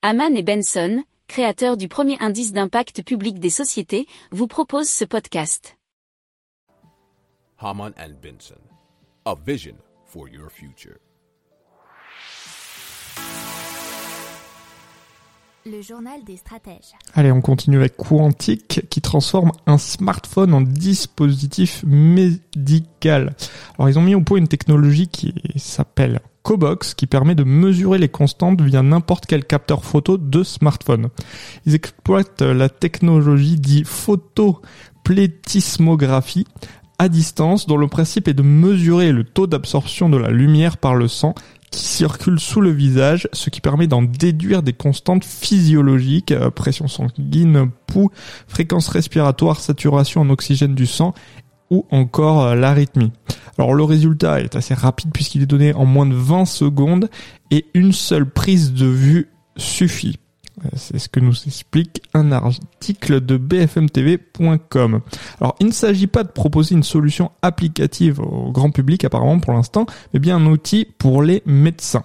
Haman et Benson, créateurs du premier indice d'impact public des sociétés, vous proposent ce podcast. Haman and Benson, a vision for your future. Le journal des stratèges. Allez, on continue avec Quantic qui transforme un smartphone en dispositif médical. Alors, ils ont mis au point une technologie qui s'appelle Cobox qui permet de mesurer les constantes via n'importe quel capteur photo de smartphone. Ils exploitent la technologie dit photoplétismographie à distance dont le principe est de mesurer le taux d'absorption de la lumière par le sang qui circule sous le visage, ce qui permet d'en déduire des constantes physiologiques, euh, pression sanguine, pouls, fréquence respiratoire, saturation en oxygène du sang ou encore euh, l'arythmie. Alors le résultat est assez rapide puisqu'il est donné en moins de 20 secondes et une seule prise de vue suffit. Euh, c'est ce que nous explique un article de bfmtv.com. Alors, il ne s'agit pas de proposer une solution applicative au grand public apparemment pour l'instant, mais bien un outil pour les médecins.